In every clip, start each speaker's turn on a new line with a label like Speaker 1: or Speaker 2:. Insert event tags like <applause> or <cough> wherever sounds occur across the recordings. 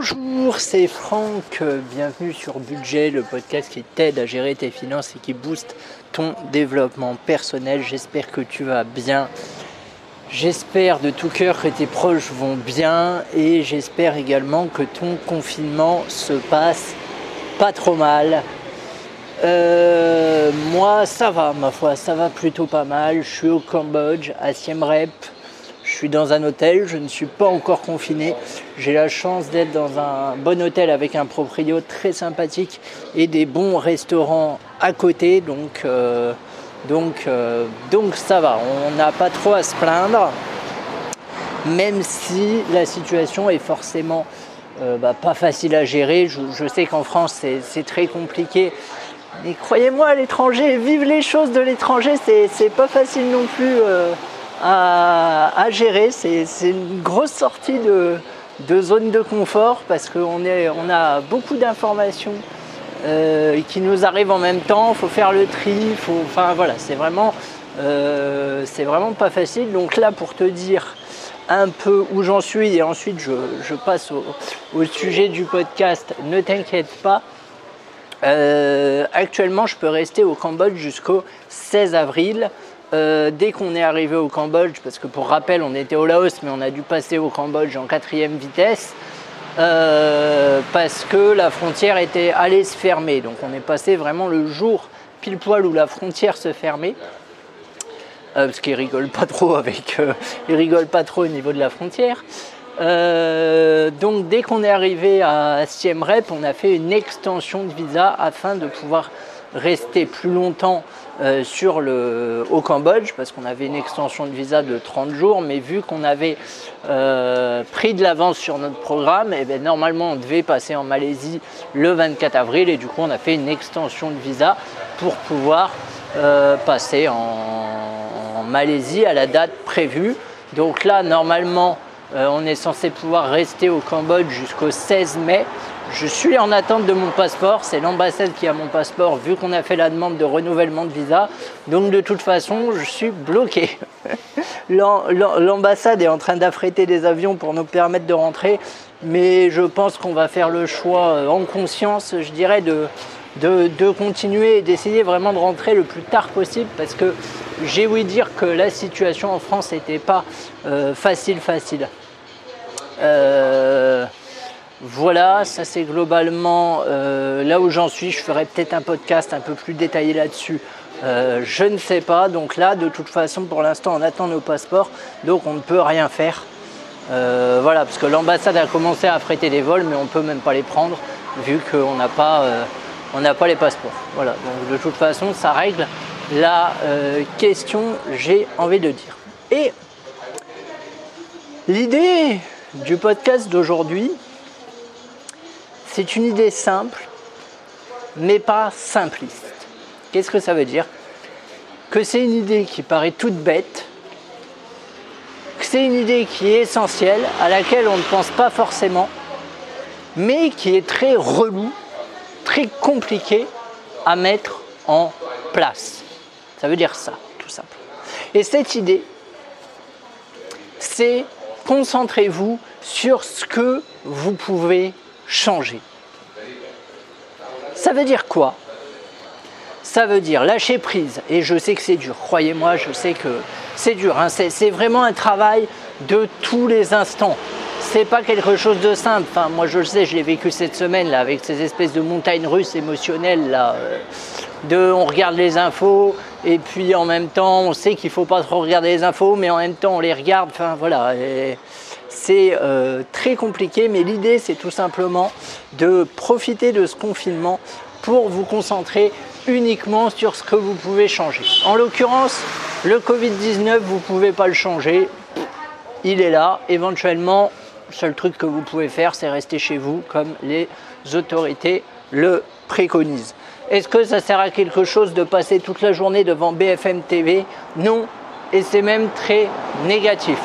Speaker 1: Bonjour, c'est Franck. Bienvenue sur Budget, le podcast qui t'aide à gérer tes finances et qui booste ton développement personnel. J'espère que tu vas bien. J'espère de tout cœur que tes proches vont bien et j'espère également que ton confinement se passe pas trop mal. Euh, moi, ça va, ma foi, ça va plutôt pas mal. Je suis au Cambodge, à Siem Reap. Je suis dans un hôtel, je ne suis pas encore confiné. J'ai la chance d'être dans un bon hôtel avec un proprio très sympathique et des bons restaurants à côté. Donc, euh, donc, euh, donc ça va, on n'a pas trop à se plaindre. Même si la situation est forcément euh, bah, pas facile à gérer. Je, sais qu'en France c'est très compliqué. Mais croyez-moi, à l'étranger, vivre les choses de l'étranger, c'est pas facile non plus à, gérer. C'est une grosse sortie de, zone de confort parce qu'on on a beaucoup d'informations euh, qui nous arrivent en même temps. Il faut faire le tri. enfin voilà, c'est vraiment, euh, vraiment pas facile. Donc là, pour te dire un peu où j'en suis et ensuite je, passe au, sujet du podcast, ne t'inquiète pas. Euh, actuellement, je peux rester au Cambodge jusqu'au 16 avril. Euh, dès qu'on est arrivé au Cambodge, parce que pour rappel, on était au Laos, mais on a dû passer au Cambodge en quatrième vitesse, euh, parce que la frontière était allée se fermer. Donc on est passé vraiment le jour pile poil où la frontière se fermait. Euh, parce qu'ils rigolent pas trop avec, ils rigolent pas trop au niveau de la frontière. donc dès qu'on est arrivé à Siem Reap, on a fait une extension de visa afin de pouvoir rester plus longtemps euh, sur le, au Cambodge parce qu'on avait une extension de visa de 30 jours, mais vu qu'on avait euh, pris de l'avance sur notre programme, et eh bien, normalement on devait passer en Malaisie le 24 avril et du coup on a fait une extension de visa pour pouvoir euh, passer en, Malaisie à la date prévue. Donc là normalement on est censé pouvoir rester au Cambodge jusqu'au 16 mai. Je suis en attente de mon passeport, c'est l'ambassade qui a mon passeport vu qu'on a fait la demande de renouvellement de visa. Donc de toute façon, je suis bloqué. <laughs> L'ambassade est en train d'affréter des avions pour nous permettre de rentrer, mais je pense qu'on va faire le choix euh, en conscience, je dirais, de, de, continuer et d'essayer vraiment de rentrer le plus tard possible parce que j'ai ouï dire que la situation en France n'était pas euh, facile facile. Euh, voilà, ça c'est globalement euh, là où j'en suis. Je ferai peut-être un podcast un peu plus détaillé là-dessus. Euh, je ne sais pas. Donc là, de toute façon, pour l'instant, on attend nos passeports. Donc on ne peut rien faire. Euh, voilà, parce que l'ambassade a commencé à affréter des vols, mais on ne peut même pas les prendre vu qu'on n'a pas, pas les passeports. Voilà, donc de toute façon, ça règle la question, j'ai envie de dire. Et l'idée du podcast d'aujourd'hui, c'est une idée simple, mais pas simpliste. Qu'est-ce que ça veut dire? Que c'est une idée qui paraît toute bête, que c'est une idée qui est essentielle, à laquelle on ne pense pas forcément, mais qui est très relou, très compliqué à mettre en place. Ça veut dire ça, tout simplement. Et cette idée, c'est concentrez-vous sur ce que vous pouvez changer. Ça veut dire quoi? Ça veut dire lâcher prise. Et je sais que c'est dur, croyez-moi, je sais que c'est dur. Hein. C'est vraiment un travail de tous les instants. C'est pas quelque chose de simple. Moi, je le sais, je l'ai vécu cette semaine là, avec ces espèces de montagnes russes émotionnelles. Euh, de, on regarde les infos et puis en même temps, on sait qu'il faut pas trop regarder les infos, mais en même temps, on les regarde. Voilà. C'est euh, très compliqué, mais l'idée c'est tout simplement de profiter de ce confinement pour vous concentrer uniquement sur ce que vous pouvez changer. En l'occurrence, le Covid-19, vous ne pouvez pas le changer. Il est là. Éventuellement, le seul truc que vous pouvez faire, c'est rester chez vous comme les autorités le préconisent. Est-ce que ça sert à quelque chose de passer toute la journée devant BFM TV Non. Et c'est même très négatif.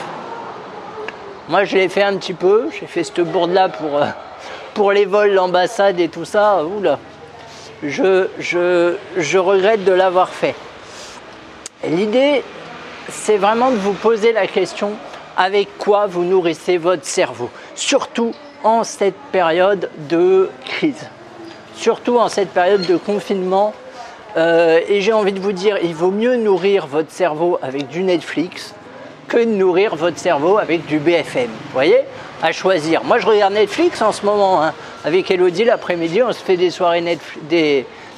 Speaker 1: Moi, je l'ai fait un petit peu. J'ai fait cette bourde-là pour, euh, pour les vols, l'ambassade et tout ça. Oula. Je, je, je regrette de l'avoir fait. L'idée, c'est vraiment de vous poser la question avec quoi vous nourrissez votre cerveau? Surtout en cette période de crise, surtout en cette période de confinement. Euh, et j'ai envie de vous dire, il vaut mieux nourrir votre cerveau avec du Netflix que de nourrir votre cerveau avec du BFM. Vous voyez À choisir. Moi, je regarde Netflix en ce moment. Hein. Avec Elodie, l'après-midi, on se fait des soirées Netflix,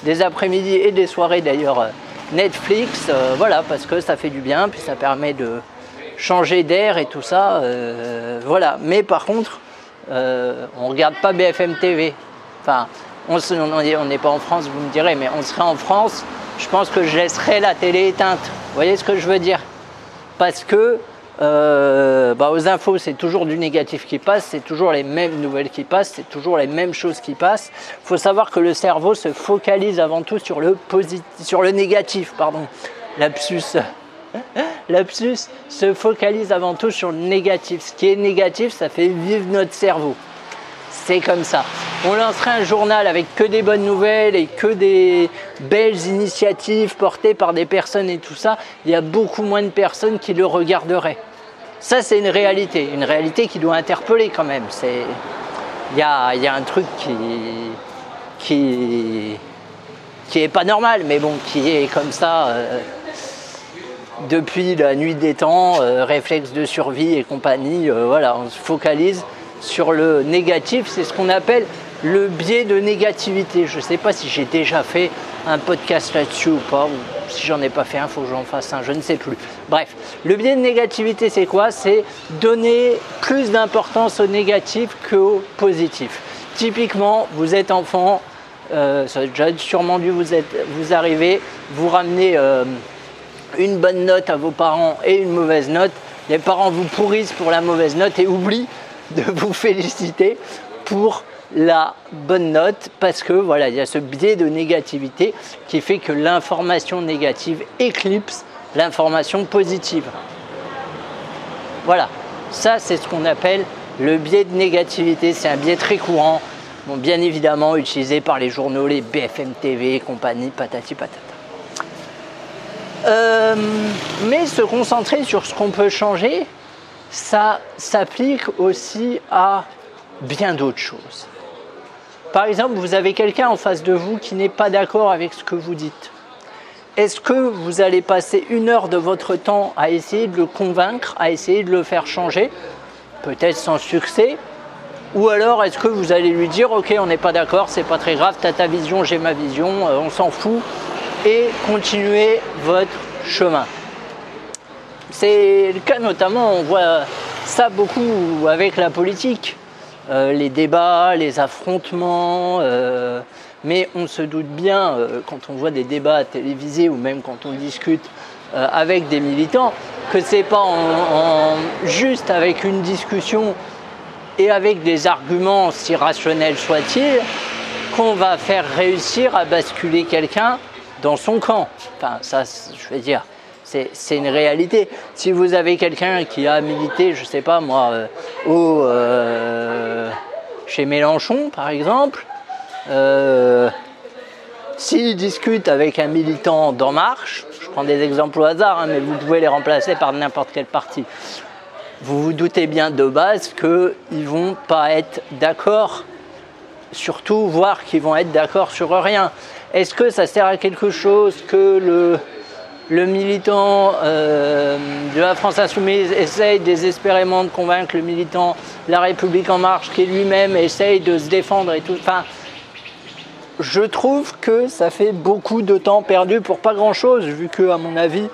Speaker 1: des, après-midi et des soirées d'ailleurs euh, Netflix. Euh, voilà, parce que ça fait du bien, puis ça permet de changer d'air et tout ça. voilà. Mais par contre, euh, on ne regarde pas BFM TV. Enfin, on n'est pas en France, vous me direz, mais on serait en France, je pense que je laisserais la télé éteinte. Vous voyez ce que je veux dire? Parce que euh, bah, aux infos, c'est toujours du négatif qui passe, c'est toujours les mêmes nouvelles qui passent, c'est toujours les mêmes choses qui passent. Il faut savoir que le cerveau se focalise avant tout sur le, sur le négatif. Pardon. <laughs> Lapsus. Se focalise avant tout sur le négatif. Ce qui est négatif, ça fait vivre notre cerveau. C'est comme ça. On lancerait un journal avec que des bonnes nouvelles et que des belles initiatives portées par des personnes et tout ça. Il y a beaucoup moins de personnes qui le regarderaient. Ça, c'est une réalité. Une réalité qui doit interpeller quand même. Il y a, un truc qui, qui, qui est pas normal, mais bon, qui est comme ça. Euh, depuis la nuit des temps, euh, réflexe de survie et compagnie, euh, voilà, on se focalise sur le négatif, c'est ce qu'on appelle le biais de négativité. Je ne sais pas si j'ai déjà fait un podcast là-dessus ou pas, ou si j'en ai pas fait un, il faut que j'en fasse un, je ne sais plus. Bref, le biais de négativité, c'est quoi? C'est donner plus d'importance au négatif qu'au positif. Typiquement, vous êtes enfant, euh, ça a déjà sûrement dû vous, vous arriver, vous ramenez une bonne note à vos parents et une mauvaise note, les parents vous pourrissent pour la mauvaise note et oublient de vous féliciter pour la bonne note parce que voilà, il y a ce biais de négativité qui fait que l'information négative éclipse l'information positive. Voilà, ça c'est ce qu'on appelle le biais de négativité, c'est un biais très courant, bien évidemment utilisé par les journaux, les BFM TV et compagnie, patati patata. Euh, mais se concentrer sur ce qu'on peut changer, ça s'applique aussi à bien d'autres choses. Par exemple, vous avez quelqu'un en face de vous qui n'est pas d'accord avec ce que vous dites. Est-ce que vous allez passer une heure de votre temps à essayer de le convaincre, à essayer de le faire changer, peut-être sans succès? Ou alors est-ce que vous allez lui dire ok on n'est pas d'accord, c'est pas très grave, tu as ta vision, j'ai ma vision, euh, on s'en fout, et continuer votre chemin? C'est le cas notamment, on voit ça beaucoup avec la politique, euh, les débats, les affrontements, euh, mais on se doute bien euh, quand on voit des débats télévisés ou même quand on discute avec des militants que c'est pas juste avec une discussion et avec des arguments si rationnels soient-ils qu'on va faire réussir à basculer quelqu'un dans son camp. Enfin, ça, je veux dire, c'est une réalité. Si vous avez quelqu'un qui a milité, je sais pas moi, euh, euh, chez Mélenchon par exemple, euh, s'il discute avec un militant d'En Marche, je prends des exemples au hasard, hein, mais vous pouvez les remplacer par n'importe quel parti, vous vous doutez bien de base qu'ils ne vont pas être d'accord, surtout voir qu'ils vont être d'accord sur rien. Est-ce que ça sert à quelque chose que le, militant euh, de la France Insoumise essaye désespérément de convaincre le militant de la République En Marche qui lui-même essaye de se défendre et tout Enfin, je trouve que ça fait beaucoup de temps perdu pour pas grand-chose, vu que, à mon avis,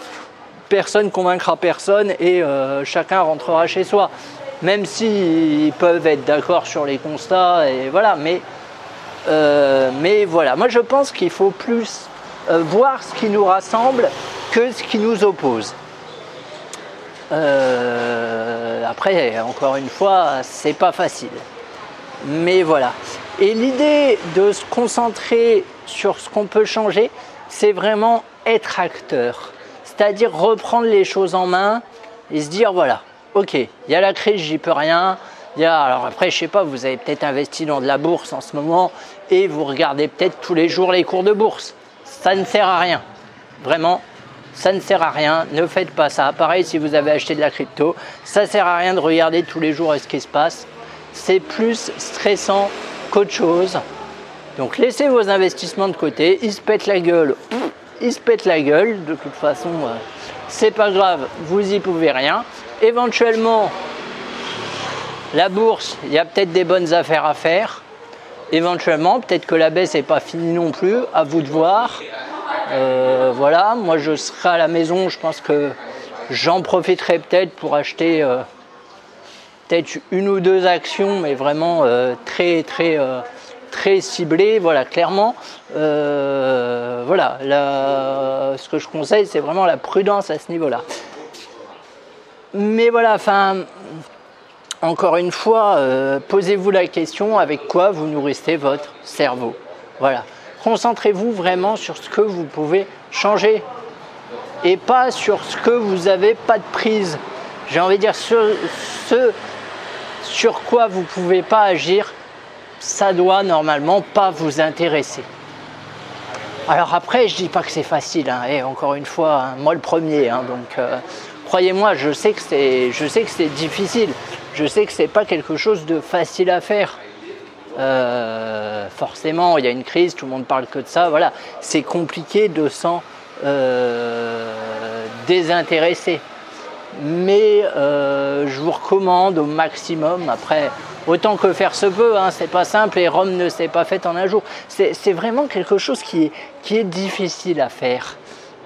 Speaker 1: personne convaincra personne et euh, chacun rentrera chez soi. Même s'ils peuvent être d'accord sur les constats, et voilà, mais euh, mais voilà, moi je pense qu'il faut plus voir ce qui nous rassemble que ce qui nous oppose. Euh, après, encore une fois, c'est pas facile. Mais voilà. Et l'idée de se concentrer sur ce qu'on peut changer, c'est vraiment être acteur. C'est-à-dire reprendre les choses en main et se dire voilà, ok, il y a la crise, j'y peux rien, alors après, je sais pas, vous avez peut-être investi dans de la bourse en ce moment et vous regardez peut-être tous les jours les cours de bourse. Ça ne sert à rien. Vraiment, ça ne sert à rien. Ne faites pas ça. Pareil, si vous avez acheté de la crypto, ça sert à rien de regarder tous les jours ce qui se passe. c'est plus stressant qu'autre chose. Donc laissez vos investissements de côté, ils se pètent la gueule, ils se pètent la gueule, de toute façon euh, c'est pas grave, vous y pouvez rien. Éventuellement, la bourse, il y a peut-être des bonnes affaires à faire. Éventuellement, peut-être que la baisse n'est pas finie non plus, à vous de voir. Euh, voilà, moi je serai à la maison, je pense que j'en profiterai peut-être pour acheter euh, peut-être une ou deux actions, mais vraiment euh, très très très ciblées. Voilà, clairement, voilà, ce que je conseille, c'est vraiment la prudence à ce niveau-là. Mais voilà, enfin, encore une fois, euh, posez-vous la question avec quoi vous nourrissez votre cerveau. Voilà. Concentrez-vous vraiment sur ce que vous pouvez changer et pas sur ce que vous n'avez pas de prise. J'ai envie de dire ce, ce sur quoi vous ne pouvez pas agir, ça doit normalement pas vous intéresser. Alors après, je dis pas que c'est facile, hein, et encore une fois, hein, moi le premier, hein, donc euh, croyez-moi, je sais que c'est difficile je sais que c'est pas quelque chose de facile à faire. Euh, forcément, il y a une crise, tout le monde parle que de ça. Voilà, c'est compliqué de s'en euh, désintéresser. Mais euh, je vous recommande au maximum. Après, autant que faire se peut, hein, c'est pas simple et Rome ne s'est pas faite en un jour. C'est vraiment quelque chose qui est difficile à faire.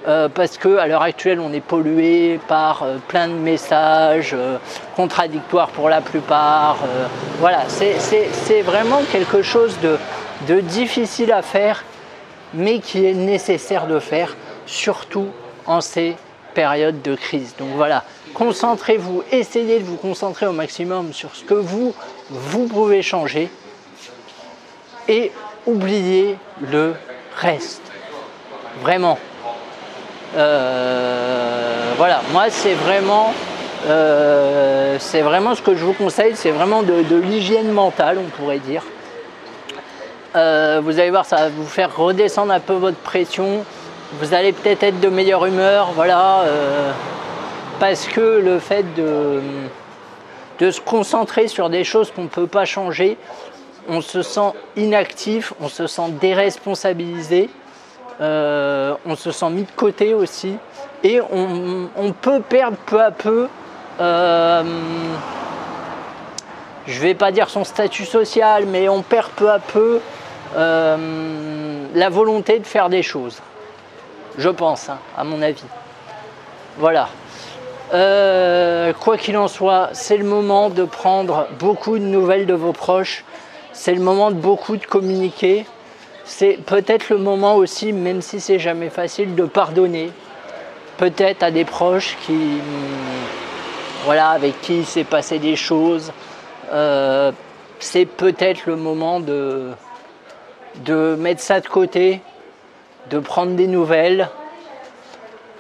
Speaker 1: Euh, parce qu'à l'heure actuelle, on est pollué par euh, plein de messages euh, contradictoires pour la plupart. voilà, c'est vraiment quelque chose de, difficile à faire, mais qui est nécessaire de faire, surtout en ces périodes de crise. Donc voilà, concentrez-vous, essayez de vous concentrer au maximum sur ce que vous, vous pouvez changer et oubliez le reste. Vraiment. Euh, voilà, moi c'est vraiment, euh, vraiment ce que je vous conseille, c'est vraiment de, l'hygiène mentale, on pourrait dire. Euh, vous allez voir, ça va vous faire redescendre un peu votre pression. Vous allez peut-être être de meilleure humeur, voilà, parce que le fait de se concentrer sur des choses qu'on ne peut pas changer, on se sent inactif, on se sent déresponsabilisé. Euh, on se sent mis de côté aussi et on, peut perdre peu à peu, euh, je vais pas dire son statut social, mais on perd peu à peu euh, la volonté de faire des choses. Je pense, hein, à mon avis. Voilà. quoi qu'il en soit, c'est le moment de prendre beaucoup de nouvelles de vos proches. C'est le moment de beaucoup de communiquer c'est peut-être le moment aussi, même si c'est jamais facile, de pardonner. Peut-être à des proches qui, voilà, avec qui il s'est passé des choses. Euh, c'est peut-être le moment de, mettre ça de côté, de prendre des nouvelles,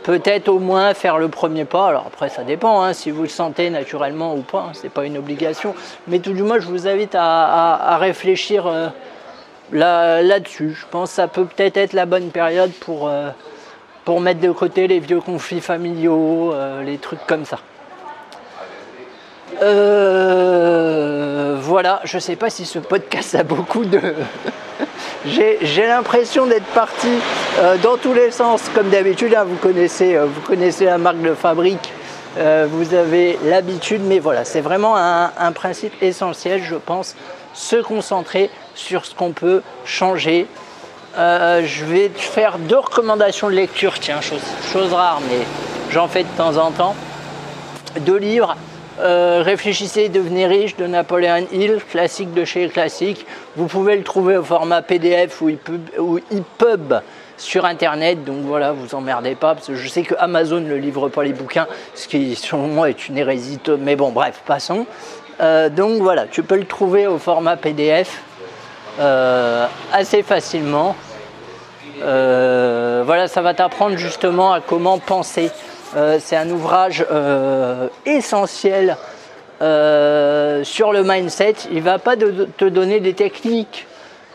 Speaker 1: peut-être au moins faire le premier pas. Alors après, ça dépend hein, si vous le sentez naturellement ou pas, ce n'est pas une obligation. Mais tout du moins, je vous invite à, réfléchir euh, là-dessus. je pense que ça peut peut-être être la bonne période pour, euh, mettre de côté les vieux conflits familiaux, euh, les trucs comme ça. Euh, voilà, je ne sais pas si ce podcast a beaucoup de... <laughs> J'ai l'impression d'être parti dans tous les sens, comme d'habitude. Hein, vous, connaissez, vous connaissez la marque de fabrique, vous avez l'habitude, mais voilà, c'est vraiment un principe essentiel, je pense, se concentrer sur ce qu'on peut changer. Euh, je vais faire deux recommandations de lecture, tiens, chose, rare, mais j'en fais de temps en temps. Deux livres. Euh, Réfléchissez, devenez riche de Napoléon Hill, classique de chez Classique. Vous pouvez le trouver au format PDF ou EPUB sur internet, donc voilà, vous emmerdez pas, parce que je sais que Amazon ne livre pas les bouquins, ce qui selon moi est une hérésie, mais bon, bref, passons. Euh, donc voilà, tu peux le trouver au format PDF euh, assez facilement. Euh, voilà, ça va t'apprendre justement à comment penser. C'est un ouvrage essentiel sur le mindset. Il ne va pas te donner des techniques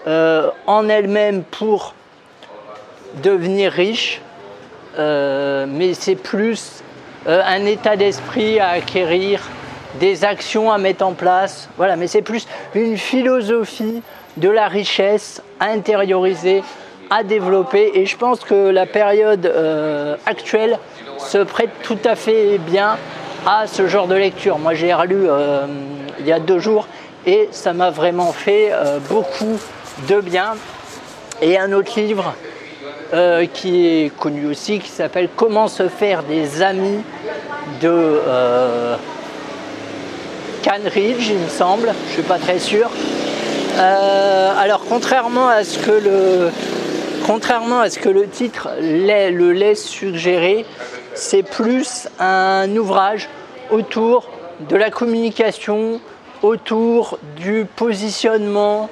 Speaker 1: en elles-mêmes pour devenir riche, mais c'est plus un état d'esprit à acquérir des actions à mettre en place. Voilà, mais c'est plus une philosophie de la richesse à intérioriser, à développer. Et je pense que la période euh, actuelle se prête tout à fait bien à ce genre de lecture. Moi, j'ai relu euh, il y a deux jours et ça m'a vraiment fait euh, beaucoup de bien. Et un autre livre qui est connu aussi, qui s'appelle Comment se faire des amis de Canridge, il me semble, je ne suis pas très sûr. alors contrairement à ce que le, contrairement à ce que le titre le laisse suggérer, c'est plus un ouvrage autour de la communication, autour du positionnement,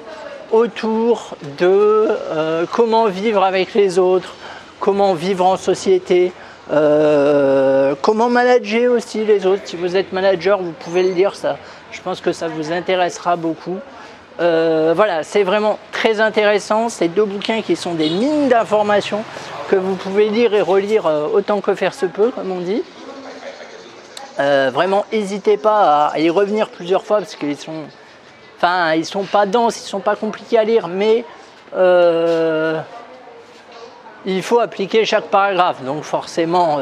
Speaker 1: autour de euh, comment vivre avec les autres, comment vivre en société, euh, comment manager aussi les autres? Si vous êtes manager, vous pouvez le dire, ça. Je pense que ça vous intéressera beaucoup. Euh, voilà, c'est vraiment très intéressant. C'est deux bouquins qui sont des mines d'informations que vous pouvez lire et relire euh, autant que faire se peut, comme on dit. Euh, vraiment, n'hésitez pas à y revenir plusieurs fois parce qu'ils sont, enfin, ils sont pas denses, ils sont pas compliqués à lire, mais il faut appliquer chaque paragraphe. Donc forcément,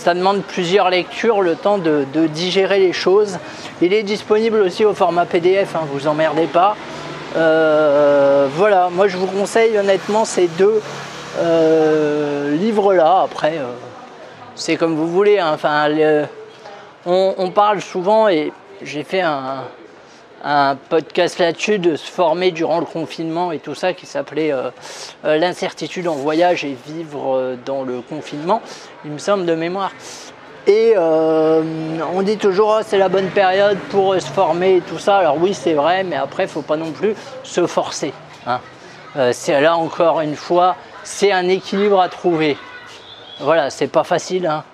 Speaker 1: ça demande plusieurs lectures, le temps de, digérer les choses. Il est disponible aussi au format PDF, hein, vous emmerdez pas. Euh, voilà, moi je vous conseille honnêtement ces deux euh, livres-là. Après, euh, c'est comme vous voulez. Hein. Enfin, on, parle souvent et j'ai fait un, podcast là-dessus de se former durant le confinement et tout ça qui s'appelait l'incertitude en voyage et vivre dans le confinement, il me semble de mémoire. Et euh, on dit toujours oh, c'est la bonne période pour se former et tout ça. Alors oui c'est vrai, mais après il faut pas non plus se forcer. Hein. Euh, là encore une fois, c'est un équilibre à trouver. Voilà, c'est pas facile hein,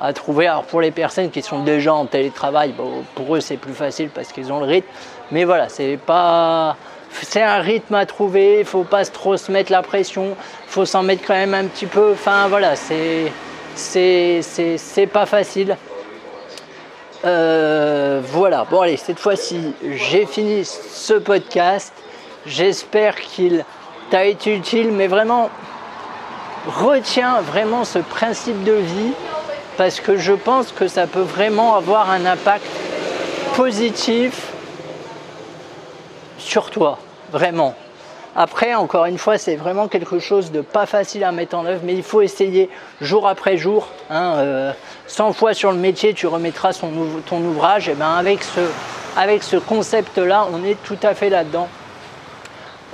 Speaker 1: à trouver. Alors pour les personnes qui sont déjà en télétravail, pour eux c'est plus facile parce qu'ils ont le rythme. Mais voilà, c'est pas c'est un rythme à trouver, il faut pas trop se mettre la pression, faut s'en mettre quand même un petit peu. Enfin voilà, c'est c'est pas facile. Euh, voilà, bon allez, cette fois-ci, j'ai fini ce podcast. J'espère qu'il t'a été utile, mais vraiment, retiens vraiment ce principe de vie parce que je pense que ça peut vraiment avoir un impact positif sur toi, vraiment. Après, encore une fois, c'est vraiment quelque chose de pas facile à mettre en œuvre, mais il faut essayer jour après jour. Hein, 100 euh, fois sur le métier, tu remettras ton ouvrage. Et ben avec ce, avec ce concept-là, on est tout à fait là-dedans.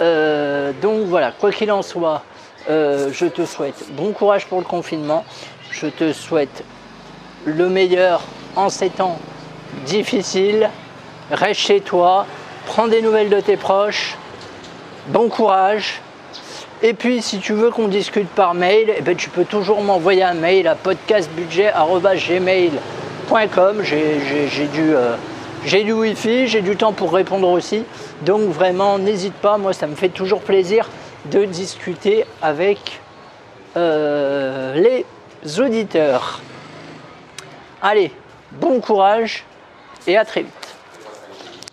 Speaker 1: Euh, donc voilà, quoi qu'il en soit, euh, je te souhaite bon courage pour le confinement. Je te souhaite le meilleur en ces temps difficiles. Reste chez toi, prends des nouvelles de tes proches bon courage. Et puis, si tu veux qu'on discute par mail, eh ben, tu peux toujours m'envoyer un mail à podcastbudget.gmail.com. J'ai du, euh, Wi-Fi, j'ai du temps pour répondre aussi. Donc, vraiment, n'hésite pas. Moi, ça me fait toujours plaisir de discuter avec euh, les auditeurs. Allez, bon courage et à très vite.